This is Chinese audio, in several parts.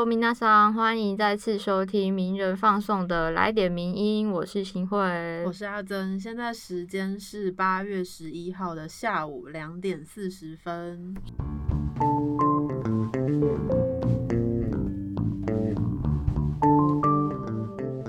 Hello，皆さん，欢迎再次收听名人放送的来点名音，我是秦慧，我是阿珍，现在时间是八月十一号的下午两点四十分。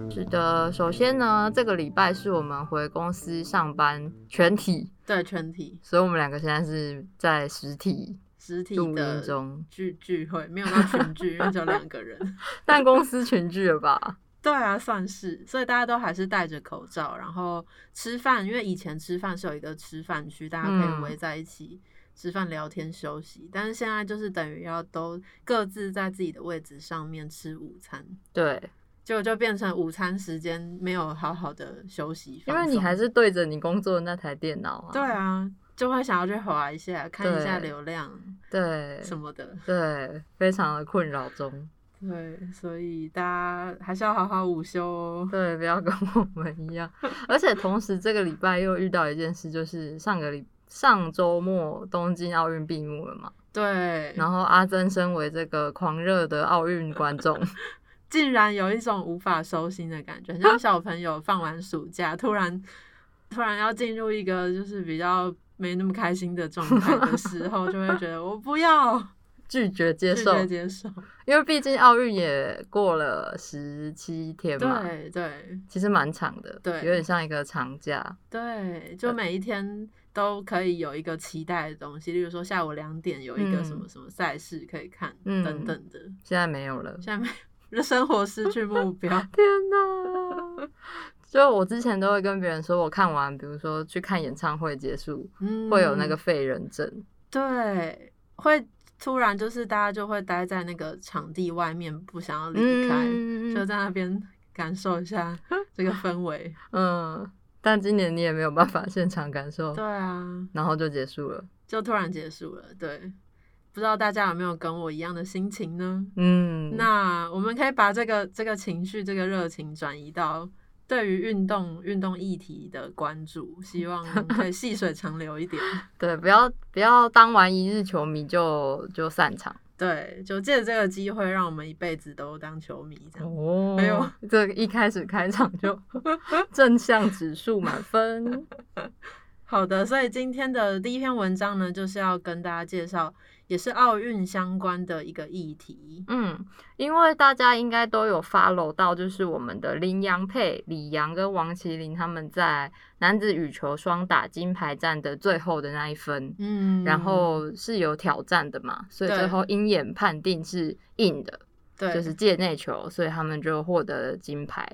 是的，首先呢，这个礼拜是我们回公司上班全体，对全体，所以我们两个现在是在实体实体的中，聚聚会，没有到群聚，因为只有两个人。但公司群聚了吧？对啊，算是，所以大家都还是戴着口罩，然后吃饭，因为以前吃饭是有一个吃饭区，大家可以嗯围在一起。吃饭、聊天、休息，但是现在就是等于要都各自在自己的位置上面吃午餐，对，结果就变成午餐时间没有好好的休息，因为你还是对着你工作的那台电脑啊。对啊，就会想要去划一下，看一下流量对什么的。对，非常的困扰中。对，所以大家还是要好好午休哦。对，不要跟我们一样。而且同时，这个礼拜又遇到一件事，就是上个礼上周末东京奥运闭幕了嘛。对，然后阿珍身为这个狂热的奥运观众，竟然有一种无法收心的感觉，很像小朋友放完暑假，突然突然要进入一个就是比较没那么开心的状态的时候，就会觉得我不要 拒绝接拒受，绝接受。因为毕竟奥运也过了十七天嘛，对对其实蛮长的，对有点像一个长假。对，就每一天都可以有一个期待的东西，例如说下午两点有一个什么嗯什么赛事可以看，嗯等等的。现在没有了，现在没有生活失去目标。天哪！就我之前都会跟别人说，我看完，比如说去看演唱会结束，嗯会有那个废人症。对，会突然就是大家就会待在那个场地外面，不想要离开，嗯就在那边感受一下 这个氛围。嗯，但今年你也没有办法现场感受，对啊，然后就结束了。就突然结束了。对，不知道大家有没有跟我一样的心情呢？嗯，那我们可以把这个这个情绪、这个热情转移到对于运动、运动议题的关注，希望可以 细水长流一点。对，不要不要当完一日球迷就就散场对，就借着这个机会，让我们一辈子都当球迷这样。哦没有，这一开始开场就 正向指数满分。好的，所以今天的第一篇文章呢，就是要跟大家介绍，也是奥运相关的一个议题。嗯，因为大家应该都有 follow 到，就是我们的林洋配李阳跟王麒麟他们在男子羽球双打金牌战的最后的那一分，嗯然后是有挑战的嘛，所以最后鹰眼判定是硬的，对，就是界内球，所以他们就获得了金牌。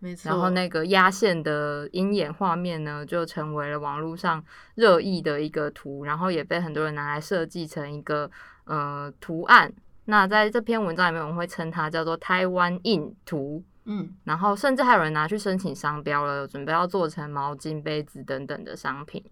没错。然后那个压线的鹰眼画面呢，就成为了网络上热议的一个图，然后也被很多人拿来设计成一个呃图案。那在这篇文章里面，我们会称它叫做台湾印图，嗯，然后甚至还有人拿去申请商标了，准备要做成毛巾、杯子等等的商品。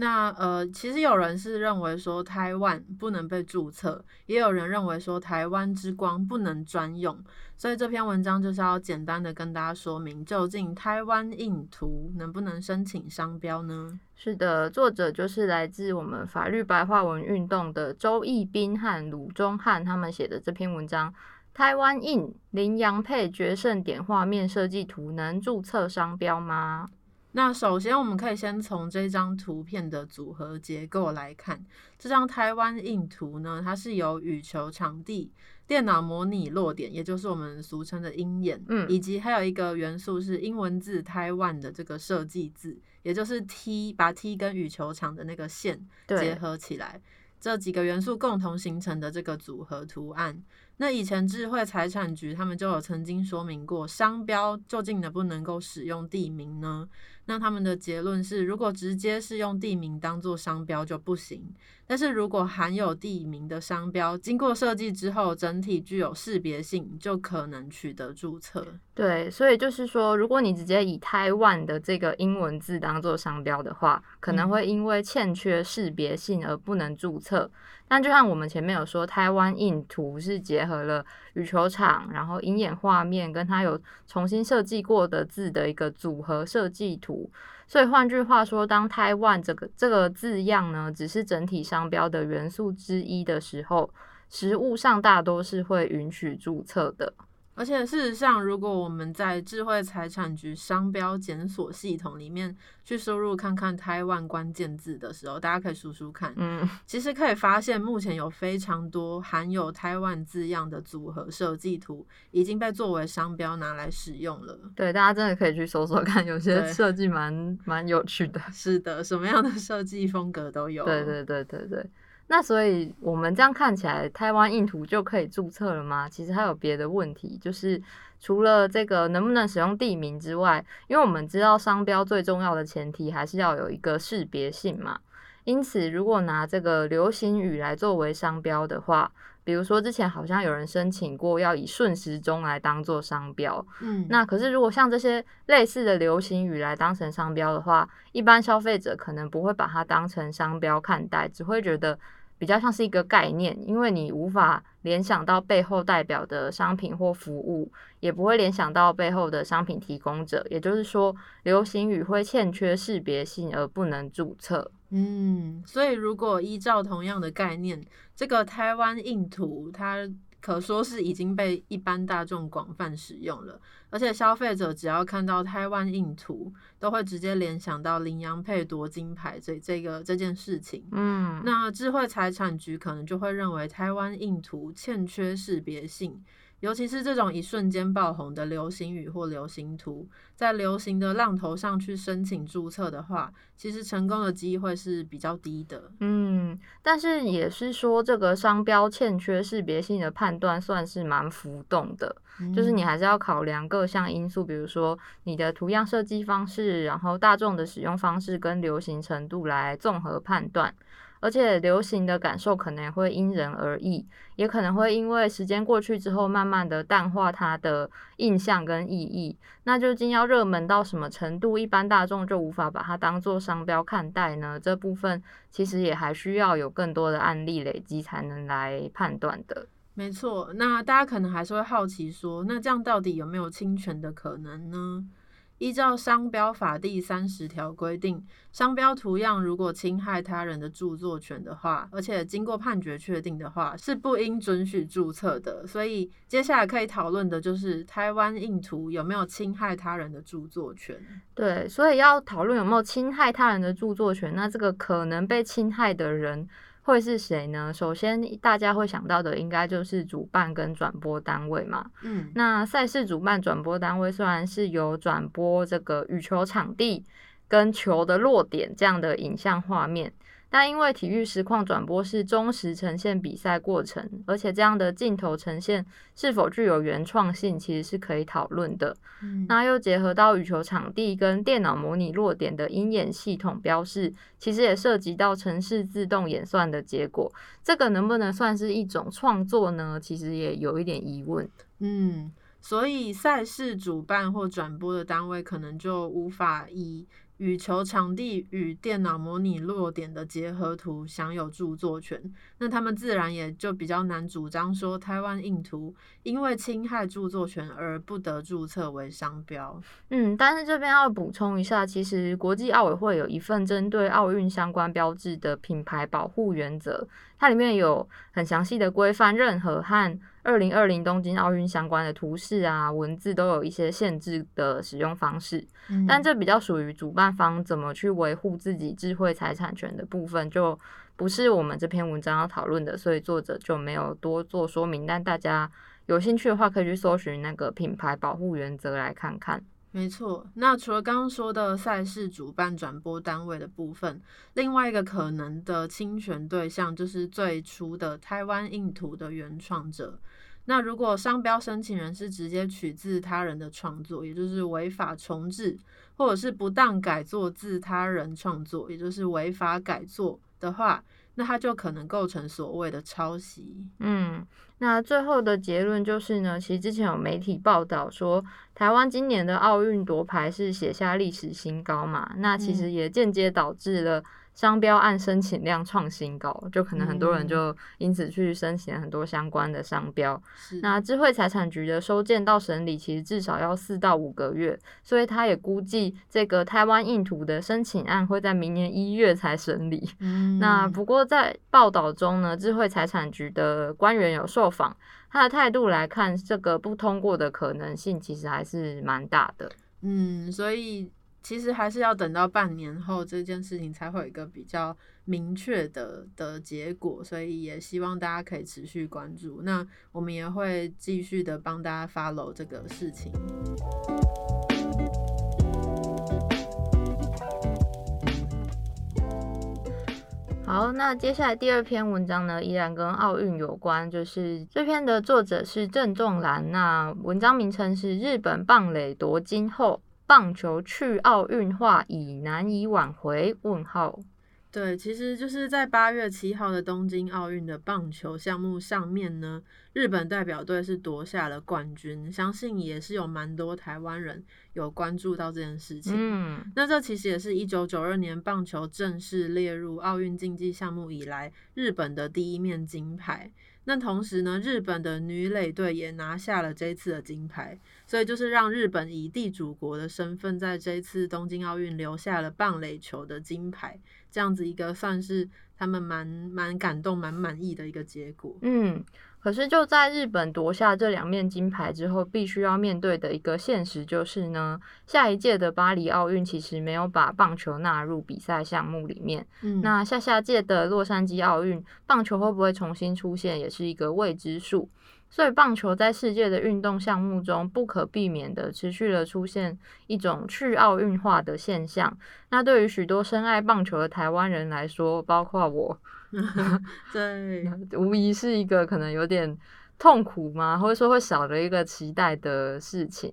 那呃，其实有人是认为说台湾不能被注册，也有人认为说台湾之光不能专用，所以这篇文章就是要简单的跟大家说明，究竟台湾印图能不能申请商标呢？是的，作者就是来自我们法律白话文运动的周义斌和鲁中汉他们写的这篇文章。台湾印羚羊配决胜点画面设计图能注册商标吗？那首先，我们可以先从这张图片的组合结构来看。这张台湾印图呢，它是由羽球场地、电脑模拟落点，也就是我们俗称的鹰眼，嗯以及还有一个元素是英文字台湾的这个设计字，也就是 T，把 T 跟羽球场的那个线结，合起来，这几个元素共同形成的这个组合图案。那以前智慧财产局他们就有曾经说明过，商标究竟能不能够使用地名呢？那他们的结论是，如果直接是用地名当做商标就不行，但是如果含有地名的商标，经过设计之后，整体具有识别性，就可能取得注册。对，所以就是说，如果你直接以台湾的这个英文字当做商标的话，可能嗯会因为欠缺识别性而不能注册。那就像我们前面有说，台湾印图是结合了羽球场，然后鹰眼画面跟它有重新设计过的字的一个组合设计图。所以换句话说，当台湾这个这个字样呢，只是整体商标的元素之一的时候，实物上大多是会允许注册的。而且事实上，如果我们在智慧财产局商标检索系统里面去输入看看台湾关键字的时候，大家可以输输看，嗯，其实可以发现，目前有非常多含有台湾字样的组合设计图已经被作为商标拿来使用了。对，大家真的可以去搜搜看，有些对设计蛮蛮有趣的。是的，什么样的设计风格都有。对对对对对。那所以我们这样看起来，台湾印图就可以注册了吗？其实还有别的问题，就是除了这个能不能使用地名之外，因为我们知道商标最重要的前提还是要有一个识别性嘛。因此，如果拿这个流行语来作为商标的话，比如说之前好像有人申请过要以顺时钟来当做商标，嗯，那可是，如果像这些类似的流行语来当成商标的话，一般消费者可能不会把它当成商标看待，只会觉得比较像是一个概念，因为你无法联想到背后代表的商品或服务，也不会联想到背后的商品提供者。也就是说，流行语会欠缺识别性而不能注册。嗯，所以如果依照同样的概念，这个台湾印图它可说是已经被一般大众广泛使用了，而且消费者只要看到台湾印图，都会直接联想到羚羊配夺金牌这这个这件事情。嗯，那智慧财产局可能就会认为台湾印图欠缺识别性，尤其是这种一瞬间爆红的流行语或流行图，在流行的浪头上去申请注册的话，其实成功的机会是比较低的。嗯，但是也是说，这个商标欠缺识别性的判断算是蛮浮动的。就是你嗯还是要考量各项因素，比如说你的图样设计方式，然后大众的使用方式跟流行程度来综合判断。而且流行的感受可能也会因人而异，也可能会因为时间过去之后，慢慢的淡化它的印象跟意义。那究竟要热门到什么程度，一般大众就无法把它当做商标看待呢？这部分其实也还需要有更多的案例累积才能来判断的。没错，那大家可能还是会好奇说，那这样到底有没有侵权的可能呢？依照商标法第三十条规定，商标图样如果侵害他人的著作权的话，而且经过判决确定的话，是不应准许注册的。所以接下来可以讨论的就是台湾印图有没有侵害他人的著作权。对，所以要讨论有没有侵害他人的著作权，那这个可能被侵害的人会是谁呢？首先，大家会想到的应该就是主办跟转播单位嘛。嗯，那赛事主办转播单位虽然是有转播这个羽球场地跟球的落点这样的影像画面，但因为体育实况转播是忠实呈现比赛过程，而且这样的镜头呈现是否具有原创性，其实是可以讨论的。嗯那又结合到羽球场地跟电脑模拟落点的鹰眼系统标示，其实也涉及到城市自动演算的结果。这个能不能算是一种创作呢？其实也有一点疑问。嗯，所以赛事主办或转播的单位可能就无法以羽球场地与电脑模拟落点的结合图享有著作权，那他们自然也就比较难主张说台湾印图因为侵害著作权而不得注册为商标。嗯，但是这边要补充一下，其实国际奥委会有一份针对奥运相关标志的品牌保护原则，它里面有很详细的规范，任何和二零二零东京奥运相关的图示啊、文字都有一些限制的使用方式。嗯但这比较属于主办方怎么去维护自己智慧财产权的部分，就不是我们这篇文章要讨论的，所以作者就没有多做说明。但大家有兴趣的话，可以去搜寻那个品牌保护原则来看看。没错，那除了刚刚说的赛事主办转播单位的部分，另外一个可能的侵权对象就是最初的台湾印图的原创者。那如果商标申请人是直接取自他人的创作，也就是违法重制，或者是不当改作自他人创作，也就是违法改作的话，那它就可能构成所谓的抄袭。嗯，那最后的结论就是呢，其实之前有媒体报道说，台湾今年的奥运夺牌是写下历史新高嘛，那其实嗯也间接导致了商标案申请量创新高，就可能很多人就因此去申请很多相关的商标。那智慧财产局的收件到审理其实至少要四到五个月，所以他也估计这个台湾印图的申请案会在明年一月才审理。那不过在报道中呢，智慧财产局的官员有受访，他的态度来看，这个不通过的可能性其实还是蛮大的。嗯，所以其实还是要等到半年后这件事情才会有一个比较明确的的结果，所以也希望大家可以持续关注。那我们也会继续的帮大家 follow 这个事情。好，那接下来第二篇文章呢，依然跟奥运有关，就是这篇的作者是郑仲兰，那文章名称是《日本棒垒夺金后，棒球去奥运化已难以挽回？》问号。对，其实就是在八月七号的东京奥运的棒球项目上面呢，日本代表队是夺下了冠军，相信也是有蛮多台湾人有关注到这件事情。嗯，那这其实也是一九九二年棒球正式列入奥运竞技项目以来，日本的第一面金牌。那同时呢，日本的女垒队也拿下了这次的金牌，所以就是让日本以地主国的身份，在这次东京奥运留下了棒垒球的金牌。这样子一个算是他们蛮蛮感动、蛮满意的一个结果。嗯，可是就在日本夺下这两面金牌之后，必须要面对的一个现实就是呢，下一届的巴黎奥运其实没有把棒球纳入比赛项目里面。嗯，那下下届的洛杉矶奥运，棒球会不会重新出现，也是一个未知数。所以，棒球在世界的运动项目中不可避免的持续了出现一种去奥运化的现象。那对于许多深爱棒球的台湾人来说，包括我，对，无疑是一个可能有点痛苦吗？或者说会少了一个期待的事情。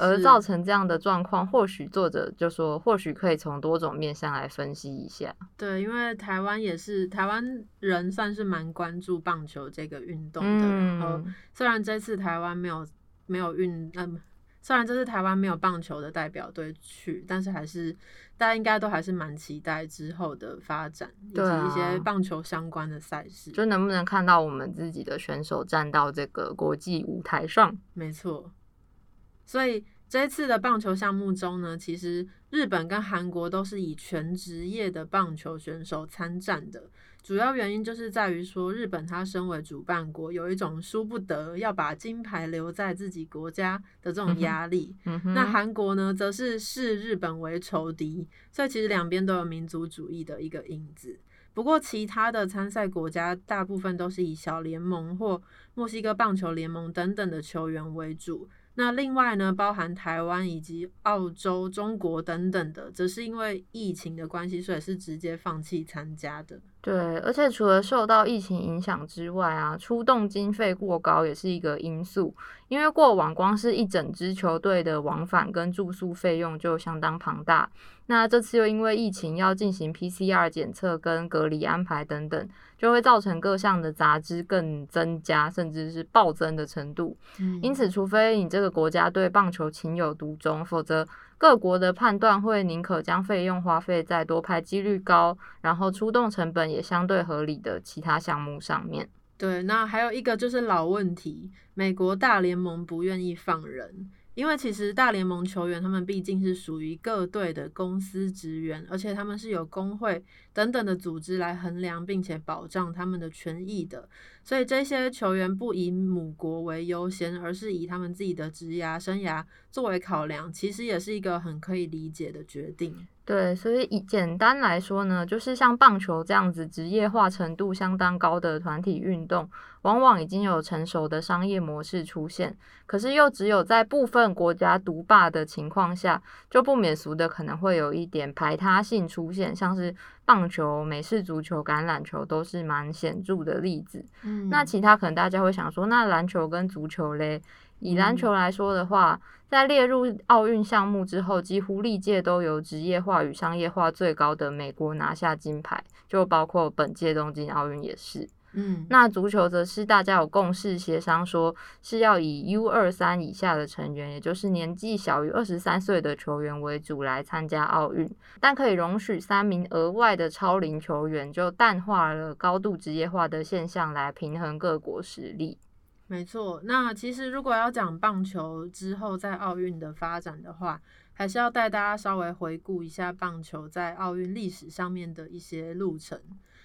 而造成这样的状况，或许作者就说，或许可以从多种面向来分析一下。对，因为台湾也是台湾人，算是蛮关注棒球这个运动的。然后，虽然这次台湾没有没有运，嗯，虽然这次台湾没有棒球的代表队去，但是还是大家应该都还是蛮期待之后的发展，以及一些棒球相关的赛事，就能不能看到我们自己的选手站到这个国际舞台上？没错。所以这次的棒球项目中呢，其实日本跟韩国都是以全职业的棒球选手参战的。主要原因就是在于说，日本它身为主办国，有一种输不得要把金牌留在自己国家的这种压力。那韩国呢，则是视日本为仇敌，所以其实两边都有民族主义的一个影子。不过，其他的参赛国家大部分都是以小联盟或墨西哥棒球联盟等等的球员为主。那另外呢，包含台湾以及澳洲、中国等等的，则是因为疫情的关系，所以是直接放弃参加的。对，而且除了受到疫情影响之外啊，出动经费过高也是一个因素。因为过往光是一整支球队的往返跟住宿费用就相当庞大，那这次又因为疫情要进行 PCR 检测跟隔离安排等等，就会造成各项的杂支更增加，甚至是暴增的程度。因此，除非你这个国家对棒球情有独钟，否则各国的判断会宁可将费用花费在多拍几率高，然后出动成本也相对合理的其他项目上面。对，那还有一个就是老问题，美国大联盟不愿意放人，因为其实大联盟球员他们毕竟是属于各队的公司职员，而且他们是有工会等等的组织来衡量并且保障他们的权益的，所以这些球员不以母国为优先，而是以他们自己的职涯生涯作为考量，其实也是一个很可以理解的决定。对，所以以简单来说呢，就是像棒球这样子职业化程度相当高的团体运动，往往已经有成熟的商业模式出现，可是又只有在部分国家独霸的情况下，就不免俗的可能会有一点排他性出现，像是棒球、美式足球、橄榄球都是蛮显著的例子。嗯，那其他可能大家会想说，那篮球跟足球嘞？以篮球来说的话，在列入奥运项目之后，几乎历届都由职业化与商业化最高的美国拿下金牌，就包括本届东京奥运也是。嗯，那足球则是大家有共识协商，说是要以 U 二三以下的成员，也就是年纪小于二十三岁的球员为主来参加奥运，但可以容许三名额外的超龄球员，就淡化了高度职业化的现象，来平衡各国实力。没错。那其实如果要讲棒球之后在奥运的发展的话，还是要带大家稍微回顾一下棒球在奥运历史上面的一些路程。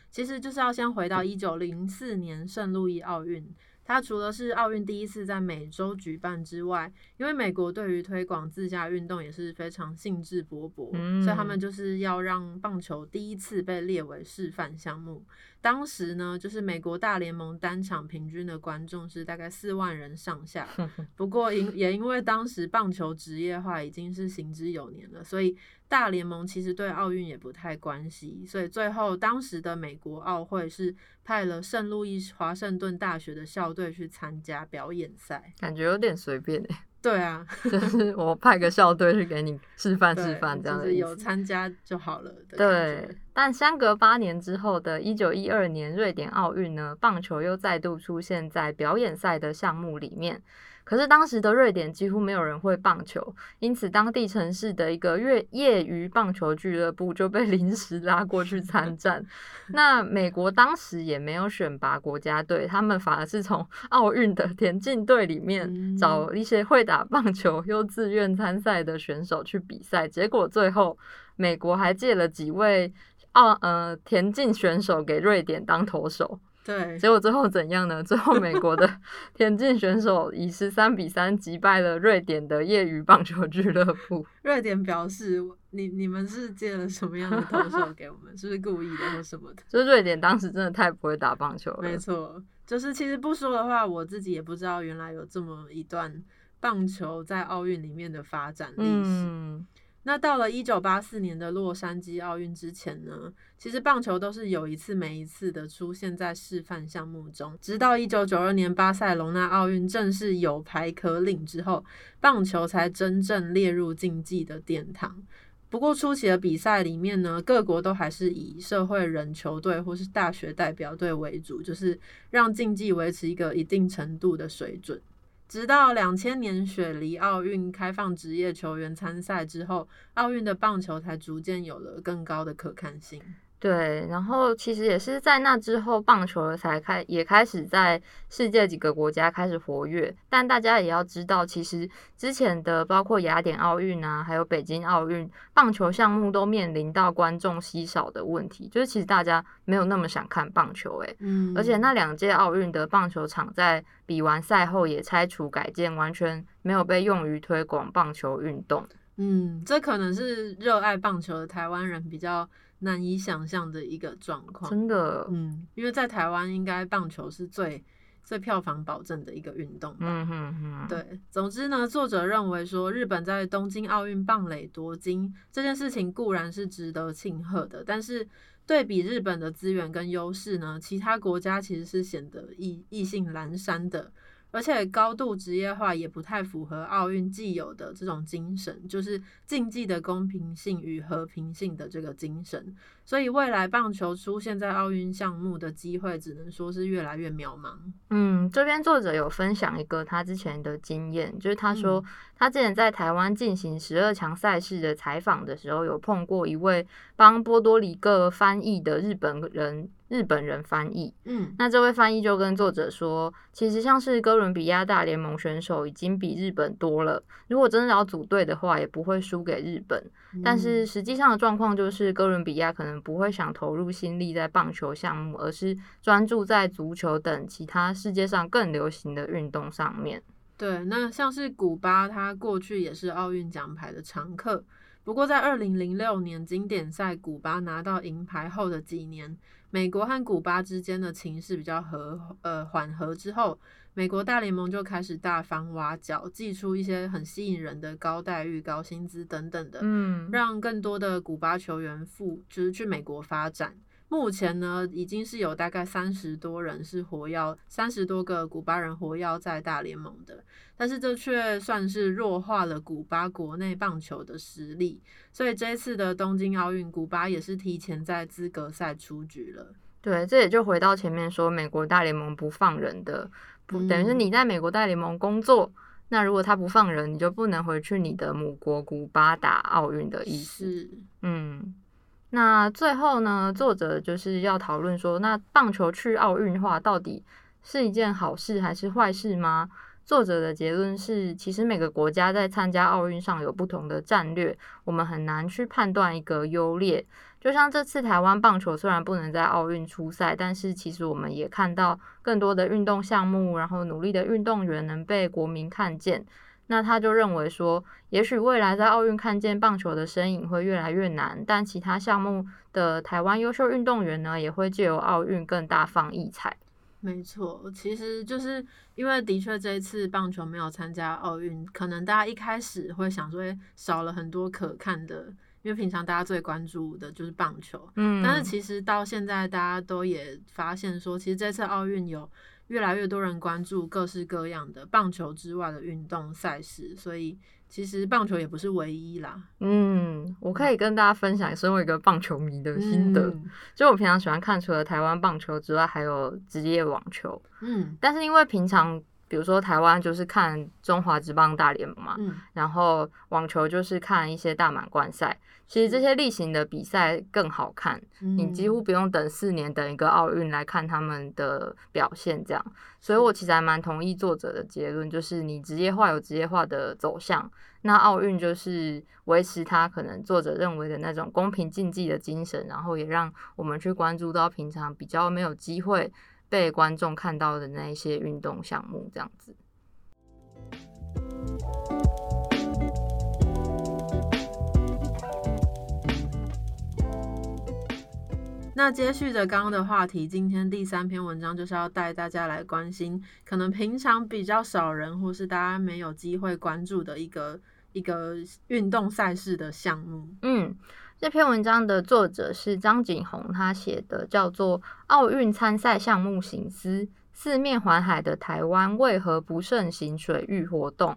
其实就是要先回到一九零四年圣路易奥运，它除了是奥运第一次在美洲举办之外，因为美国对于推广自家运动也是非常兴致勃勃，嗯所以他们就是要让棒球第一次被列为示范项目。当时呢，就是美国大联盟单场平均的观众是大概四万人上下，不过因也因为当时棒球职业化已经是行之有年了，所以大联盟其实对奥运也不太关心，所以最后当时的美国奥会是派了圣路易华盛顿大学的校队去参加表演赛。感觉有点随便诶，对啊，就是我派个校队去给你示范示对范这样就是有。参加就好了的对觉。，但相隔八年之后的一九一二年瑞典奥运呢，棒球又再度出现在表演赛的项目里面。可是当时的瑞典几乎没有人会棒球，因此当地城市的一个业业余棒球俱乐部就被 临时拉过去参战。那美国当时也没有选拔国家队，他们反而是从奥运的田径队里面嗯找一些会打棒球又自愿参赛的选手去比赛。结果最后美国还借了几位奥呃田径选手给瑞典当投手。对，结果最后怎样呢？最后美国的 田径选手以十三比三击败了瑞典的业余棒球俱乐部。瑞典表示，你你们是借了什么样的投手给我们？是不是故意的或什么的？就是瑞典当时真的太不会打棒球了。没错，就是其实不说的话，我自己也不知道原来有这么一段棒球在奥运里面的发展历史。嗯，那到了一九八四年的洛杉矶奥运之前呢，其实棒球都是有一次没一次的出现在示范项目中，直到一九九二年巴塞隆纳奥运正式有牌可领之后，棒球才真正列入竞技的殿堂。不过初期的比赛里面呢，各国都还是以社会人球队或是大学代表队为主，就是让竞技维持一个一定程度的水准。直到两千年雪梨奥运开放职业球员参赛之后，奥运的棒球才逐渐有了更高的可看性。对。然后其实也是在那之后，棒球才开也开始在世界几个国家开始活跃。但大家也要知道，其实之前的包括雅典奥运啊，还有北京奥运，棒球项目都面临到观众稀少的问题，就是其实大家没有那么想看棒球、欸，嗯而且那两届奥运的棒球场在比完赛后也拆除改建，完全没有被用于推广棒球运动。嗯，这可能是热爱棒球的台湾人比较难以想象的一个状况。真的，嗯，因为在台湾应该棒球是最最票房保证的一个运动吧。嗯哼哼，对，总之呢，作者认为说，日本在东京奥运棒垒夺金这件事情固然是值得庆贺的，但是对比日本的资源跟优势呢，其他国家其实是显得意意兴阑珊的。而且高度职业化也不太符合奥运既有的这种精神，就是竞技的公平性与和平性的这个精神。所以未来棒球出现在奥运项目的机会，只能说是越来越渺茫。嗯，这边作者有分享一个他之前的经验，就是他说嗯他之前在台湾进行十二强赛事的采访的时候，有碰过一位帮波多黎各翻译的日本人，日本人翻译。嗯那这位翻译就跟作者说，其实像是哥伦比亚大联盟选手已经比日本多了，如果真的要组队的话，也不会输给日本。但是实际上的状况就是，哥伦比亚可能不会想投入心力在棒球项目，而是专注在足球等其他世界上更流行的运动上面。对，那像是古巴，它过去也是奥运奖牌的常客。不过在二零零六年经典赛古巴拿到银牌后的几年，美国和古巴之间的情势比较和呃缓和之后，美国大联盟就开始大方挖角，寄出一些很吸引人的高待遇、高薪资等等的，嗯，让更多的古巴球员赴就是去美国发展。目前呢，已经是有大概三十多人是活跃，三十多个古巴人活跃在大联盟的，但是这却算是弱化了古巴国内棒球的实力，所以这一次的东京奥运，古巴也是提前在资格赛出局了。对，这也就回到前面说美国大联盟不放人的，不等于是嗯你在美国大联盟工作，那如果他不放人，你就不能回去你的母国古巴打奥运的意思。是，嗯，那最后呢，作者就是要讨论说，那棒球去奥运化到底是一件好事还是坏事吗？作者的结论是，其实每个国家在参加奥运上有不同的战略，我们很难去判断一个优劣。就像这次台湾棒球虽然不能在奥运出赛，但是其实我们也看到更多的运动项目，然后努力的运动员能被国民看见。那他就认为说，也许未来在奥运看见棒球的身影会越来越难，但其他项目的台湾优秀运动员呢，也会借由奥运更大放异彩。没错，其实就是因为的确这一次棒球没有参加奥运，可能大家一开始会想说，诶少了很多可看的，因为平常大家最关注的就是棒球，嗯，但是其实到现在大家都也发现说，其实这次奥运有越来越多人关注各式各样的棒球之外的运动赛事，所以其实棒球也不是唯一啦。嗯，我可以跟大家分享身为一个棒球迷的心得，嗯。就我平常喜欢看除了台湾棒球之外，还有职业网球，嗯。但是因为平常比如说台湾就是看中华职棒大联盟嘛，嗯，然后网球就是看一些大满贯赛，其实这些例行的比赛更好看，你几乎不用等四年等一个奥运来看他们的表现，这样。所以我其实还蛮同意作者的结论，就是你职业化有职业化的走向，那奥运就是维持他可能作者认为的那种公平竞技的精神，然后也让我们去关注到平常比较没有机会被观众看到的那一些运动项目，这样子。那接续着刚刚的话题，今天第三篇文章就是要带大家来关心，可能平常比较少人或是大家没有机会关注的一个一个运动赛事的项目。嗯，这篇文章的作者是张景宏，他写的叫做《奥运参赛项目行思》，四面环海的台湾为何不盛行水域活动？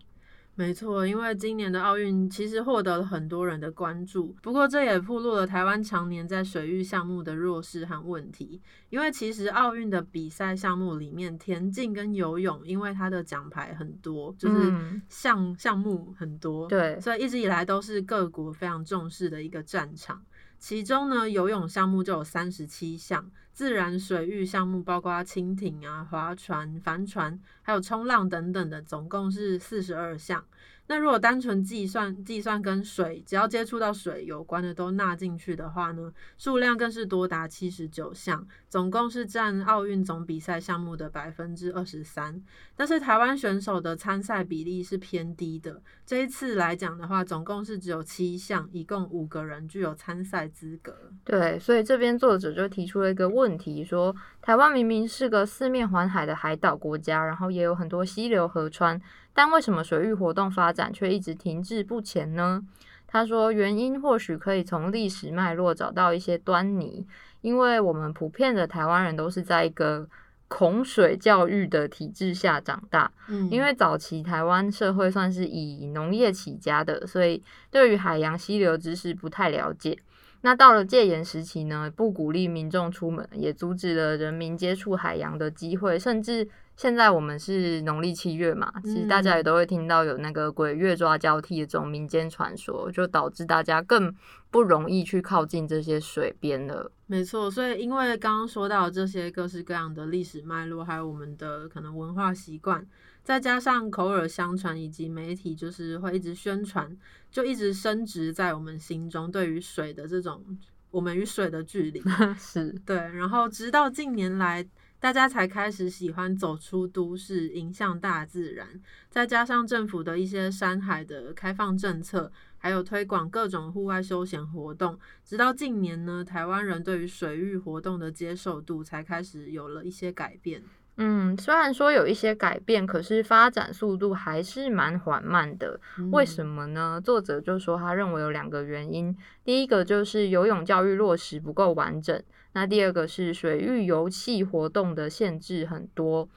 没错，因为今年的奥运其实获得了很多人的关注，不过这也暴露了台湾常年在水域项目的弱势和问题。因为其实奥运的比赛项目里面，田径跟游泳，因为它的奖牌很多，就是嗯项、项目很多，对，所以一直以来都是各国非常重视的一个战场。其中呢，游泳项目就有三十七项，自然水域项目包括蜻蜓啊、划船、帆船，还有冲浪等等的，总共是四十二项。那如果单纯计算计算跟水，只要接触到水有关的都纳进去的话呢，数量更是多达七十九项，总共是占奥运总比赛项目的百分之二十三。但是台湾选手的参赛比例是偏低的，这一次来讲的话，总共是只有七项，一共五个人具有参赛资格。对，所以这边作者就提出了一个问题，说台湾明明是个四面环海的海岛国家，然后也有很多溪流河川，但为什么水域活动发展却一直停滞不前呢？他说，原因或许可以从历史脉络找到一些端倪，因为我们普遍的台湾人都是在一个恐水教育的体制下长大，嗯因为早期台湾社会算是以农业起家的，所以对于海洋溪流知识不太了解。那到了戒严时期呢，不鼓励民众出门，也阻止了人民接触海洋的机会，甚至现在我们是农历七月嘛，其实大家也都会听到有那个鬼月抓交替的这种民间传说，就导致大家更不容易去靠近这些水边了。没错，所以因为刚刚说到这些各式各样的历史脉络，还有我们的可能文化习惯，再加上口耳相传以及媒体就是会一直宣传，就一直升值在我们心中对于水的这种我们与水的距离。是，对，然后直到近年来，大家才开始喜欢走出都市，迎向大自然，再加上政府的一些山海的开放政策，还有推广各种户外休闲活动，直到近年呢，台湾人对于水域活动的接受度才开始有了一些改变。嗯，虽然说有一些改变，可是发展速度还是蛮缓慢的。为什么？么呢？作者就说他认为有两个原因，第一个就是游泳教育落实不够完整，那第二个是水域游戏活动的限制很多。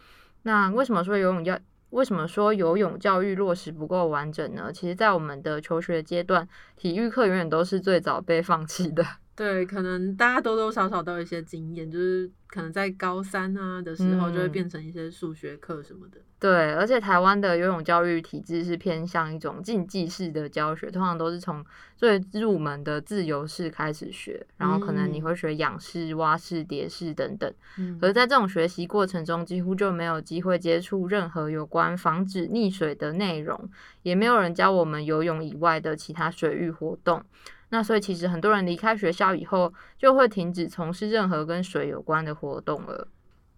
那为什么说游泳教为什么说游泳教育落实不够完整呢？其实，在我们的求学阶段，体育课永远都是最早被放弃的。对，可能大家多多少少都有一些经验，就是可能在高三啊的时候，就会嗯变成一些数学课什么的。对，而且台湾的游泳教育体制是偏向一种竞技式的教学，通常都是从最入门的自由式开始学，然后可能你嗯会学仰式、蛙式、蝶式等等。嗯可是，在这种学习过程中，几乎就没有机会接触任何有关防止溺水的内容，也没有人教我们游泳以外的其他水域活动。那所以，其实很多人离开学校以后，就会停止从事任何跟水有关的活动了。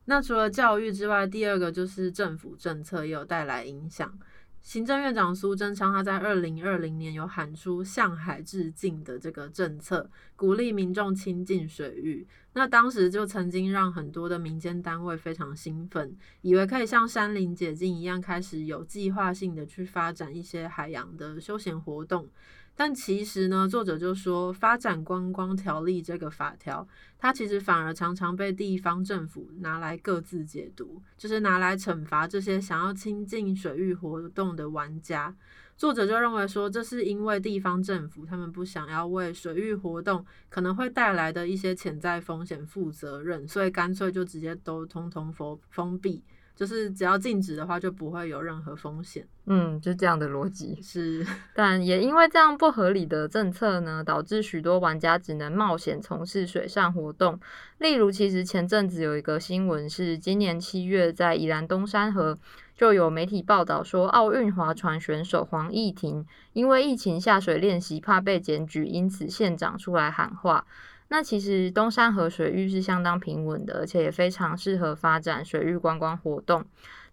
那除了教育之外，第二个就是政府政策也有带来影响。行政院长苏贞昌他在二零二零年有喊出向海致敬的这个政策，鼓励民众亲近水域。那当时就曾经让很多的民间单位非常兴奋，以为可以像山林解禁一样，开始有计划性的去发展一些海洋的休闲活动。但其实呢，作者就说，发展观光条例这个法条，它其实反而常常被地方政府拿来各自解读，就是拿来惩罚这些想要亲近水域活动的玩家。作者就认为说，这是因为地方政府他们不想要为水域活动可能会带来的一些潜在风险负责任，所以干脆就直接都通通封封闭，就是只要禁止的话，就不会有任何风险。嗯，就这样的逻辑。是，但也因为这样不合理的政策呢，导致许多玩家只能冒险从事水上活动。例如，其实前阵子有一个新闻是，今年七月在宜兰东山河就有媒体报道说，奥运划船选手黄义婷因为疫情下水练习，怕被检举，因此县长出来喊话。那其实东山河水域是相当平稳的，而且也非常适合发展水域观光活动。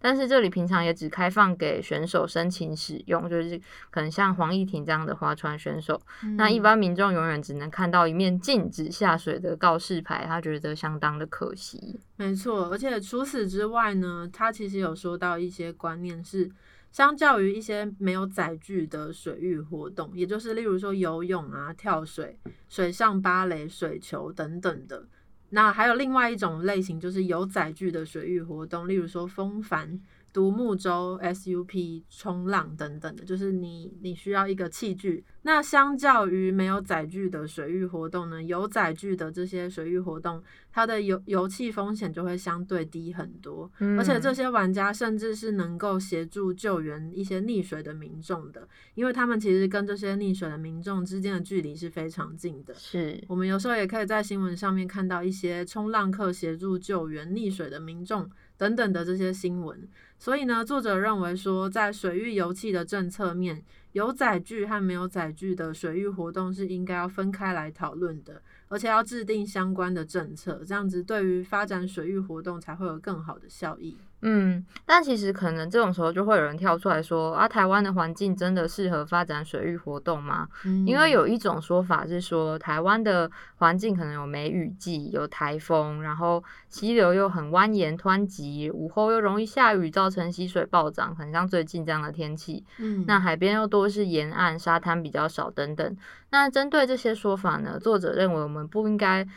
但是这里平常也只开放给选手申请使用，就是可能像黄义婷这样的划船选手，那一嗯般民众永远只能看到一面禁止下水的告示牌，他觉得相当的可惜。没错，而且除此之外呢，他其实有说到一些观念是，相较于一些没有载具的水域活动，也就是例如说游泳啊、跳水、水上芭蕾、水球等等的。那还有另外一种类型，就是有载具的水域活动，例如说风帆、独木舟、SUP、冲浪等等的，就是你你需要一个器具。那相较于没有载具的水域活动呢，有载具的这些水域活动，它的油油气风险就会相对低很多，嗯而且这些玩家甚至是能够协助救援一些溺水的民众的，因为他们其实跟这些溺水的民众之间的距离是非常近的。是我们有时候也可以在新闻上面看到一些冲浪客协助救援溺水的民众等等的这些新闻。所以呢，作者认为说，在水域油气的政策面，有载具和没有载具的水域活动是应该要分开来讨论的，而且要制定相关的政策，这样子对于发展水域活动才会有更好的效益。嗯，但其实可能这种时候就会有人跳出来说啊，台湾的环境真的适合发展水域活动吗？嗯因为有一种说法是说，台湾的环境可能有梅雨季、有台风，然后溪流又很蜿蜒湍急，午后又容易下雨，造成溪水暴涨，很像最近这样的天气。嗯那海边又多是沿岸，沙滩比较少等等。那针对这些说法呢，作者认为我们不应该。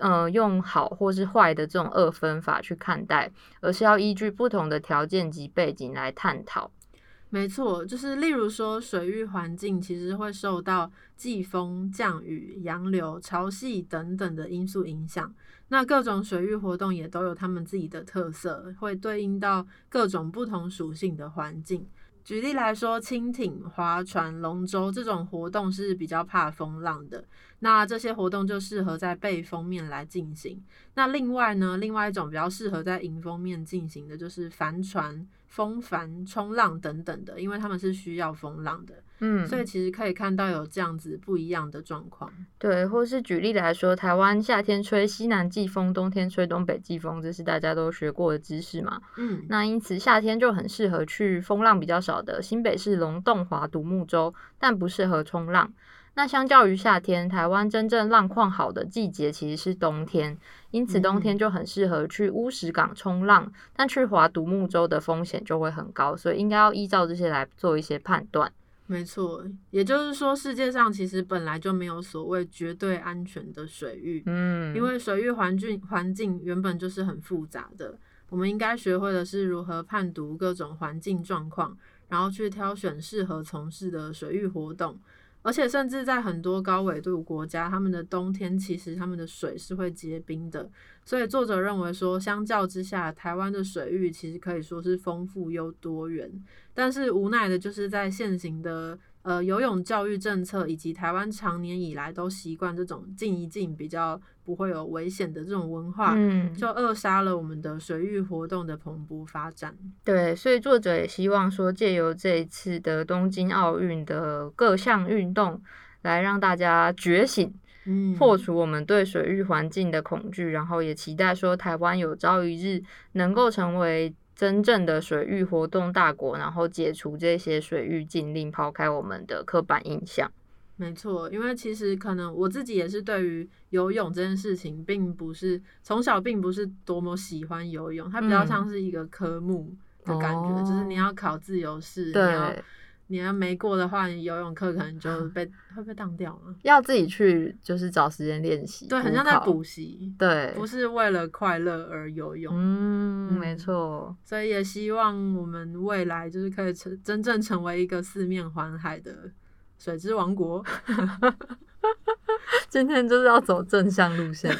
呃，用好或是坏的这种二分法去看待，而是要依据不同的条件及背景来探讨。没错，就是例如说，水域环境其实会受到季风、降雨、洋流、潮汐等等的因素影响。那各种水域活动也都有他们自己的特色，会对应到各种不同属性的环境。举例来说，蜻蜓、划船、龙舟这种活动是比较怕风浪的，那这些活动就适合在背风面来进行。那另外呢，另外一种比较适合在迎风面进行的，就是帆船、风帆、冲浪等等的，因为他们是需要风浪的，嗯，所以其实可以看到有这样子不一样的状况。对，或是举例来说，台湾夏天吹西南季风，冬天吹东北季风，这是大家都学过的知识嘛。嗯，那因此夏天就很适合去风浪比较少的新北市龙洞华独木舟，但不适合冲浪。那相较于夏天，台湾真正浪况好的季节其实是冬天，因此冬天就很适合去乌石港冲浪，但去划独木舟的风险就会很高，所以应该要依照这些来做一些判断。没错，也就是说，世界上其实本来就没有所谓绝对安全的水域，嗯，因为水域环境环境原本就是很复杂的。我们应该学会的是如何判读各种环境状况，然后去挑选适合从事的水域活动。而且甚至在很多高纬度国家，他们的冬天其实他们的水是会结冰的。所以作者认为说，相较之下，台湾的水域其实可以说是丰富又多元。但是无奈的就是在现行的呃游泳教育政策，以及台湾常年以来都习惯这种静一静比较不会有危险的这种文化，嗯，就扼杀了我们的水域活动的蓬勃发展。对，所以作者也希望说，借由这一次的东京奥运的各项运动，来让大家觉醒。嗯，破除我们对水域环境的恐惧，然后也期待说台湾有朝一日能够成为真正的水域活动大国，然后解除这些水域禁令，抛开我们的刻板印象。没错，因为其实可能我自己也是对于游泳这件事情，并不是从小并不是多么喜欢游泳，它比较像是一个科目的感觉，哦就是你要考自由式，你要对，你要没过的话，你游泳课可能就被会被当掉了。要自己去就是找时间练习，对，很像在考。补习，对，不是为了快乐而游泳。嗯，嗯没错。所以也希望我们未来就是可以成真正成为一个四面环海的水之王国。今天就是要走正向路线。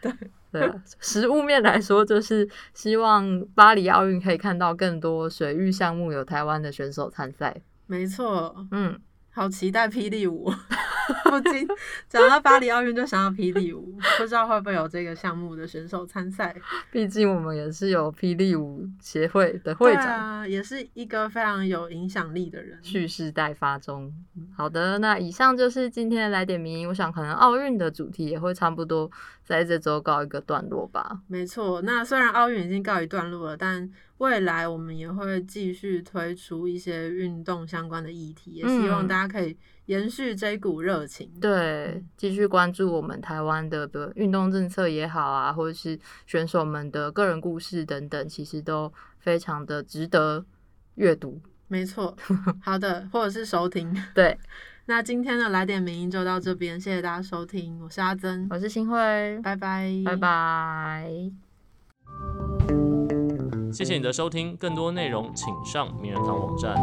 对对啊，实物面来说，就是希望巴黎奥运可以看到更多水域项目有台湾的选手参赛。没错，嗯，好期待霹雳舞。不禁讲到巴黎奥运就想到霹雳舞，不知道会不会有这个项目的选手参赛。毕竟我们也是有霹雳舞协会的会长，啊，也是一个非常有影响力的人。蓄势待发中。好的，那以上就是今天的来点名。我想可能奥运的主题也会差不多在这周告一个段落吧。没错，那虽然奥运已经告一段落了，但未来我们也会继续推出一些运动相关的议题，也希望嗯大家可以延续这股热情。对，继续关注我们台湾的比如运动政策也好啊，或者是选手们的个人故事等等，其实都非常的值得阅读。没错，好的，或者是收听。对，那今天的来点名音就到这边，谢谢大家收听，我是阿珍，我是新辉，拜拜，拜拜。谢谢你的收听，更多内容请上名人堂网站。